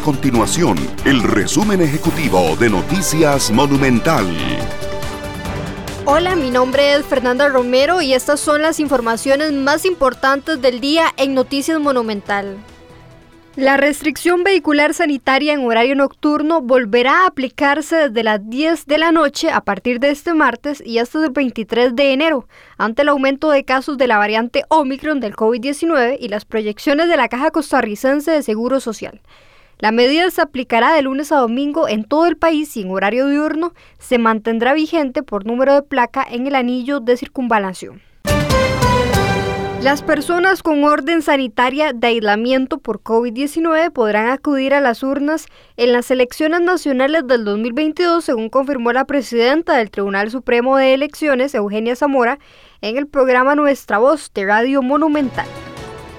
continuación el resumen ejecutivo de Noticias Monumental. Hola, mi nombre es Fernanda Romero y estas son las informaciones más importantes del día en Noticias Monumental. La restricción vehicular sanitaria en horario nocturno volverá a aplicarse desde las 10 de la noche a partir de este martes y hasta el 23 de enero, ante el aumento de casos de la variante Omicron del COVID-19 y las proyecciones de la Caja Costarricense de Seguro Social. La medida se aplicará de lunes a domingo en todo el país y en horario diurno se mantendrá vigente por número de placa en el anillo de circunvalación. Las personas con orden sanitaria de aislamiento por COVID-19 podrán acudir a las urnas en las elecciones nacionales del 2022, según confirmó la presidenta del Tribunal Supremo de Elecciones, Eugenia Zamora, en el programa Nuestra Voz de Radio Monumental.